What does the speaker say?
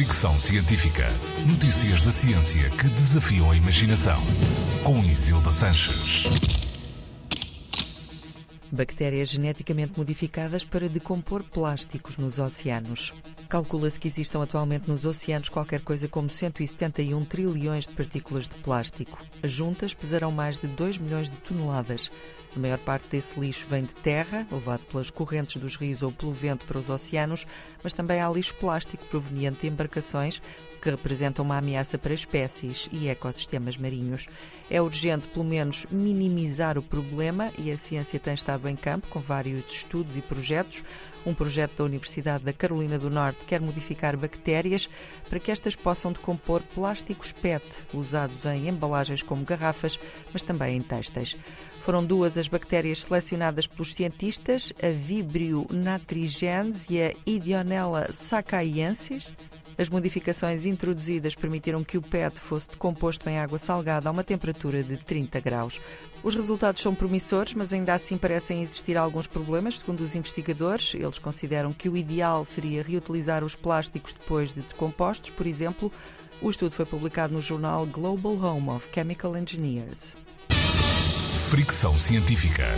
Fricção Científica. Notícias da ciência que desafiam a imaginação. Com Isilda Sanches. Bactérias geneticamente modificadas para decompor plásticos nos oceanos. Calcula-se que existam atualmente nos oceanos qualquer coisa como 171 trilhões de partículas de plástico. As juntas pesarão mais de 2 milhões de toneladas. A maior parte desse lixo vem de terra, levado pelas correntes dos rios ou pelo vento para os oceanos, mas também há lixo plástico proveniente de embarcações que representam uma ameaça para espécies e ecossistemas marinhos. É urgente, pelo menos, minimizar o problema e a ciência tem estado em campo com vários estudos e projetos. Um projeto da Universidade da Carolina do Norte quer modificar bactérias para que estas possam decompor plásticos PET usados em embalagens como garrafas, mas também em têxteis. Foram duas as bactérias selecionadas pelos cientistas, a Vibrio natrigens e a Idionella sacaiensis. As modificações introduzidas permitiram que o PET fosse decomposto em água salgada a uma temperatura de 30 graus. Os resultados são promissores, mas ainda assim parecem existir alguns problemas, segundo os investigadores. Eles consideram que o ideal seria reutilizar os plásticos depois de decompostos, por exemplo. O estudo foi publicado no jornal Global Home of Chemical Engineers. Fricção Científica.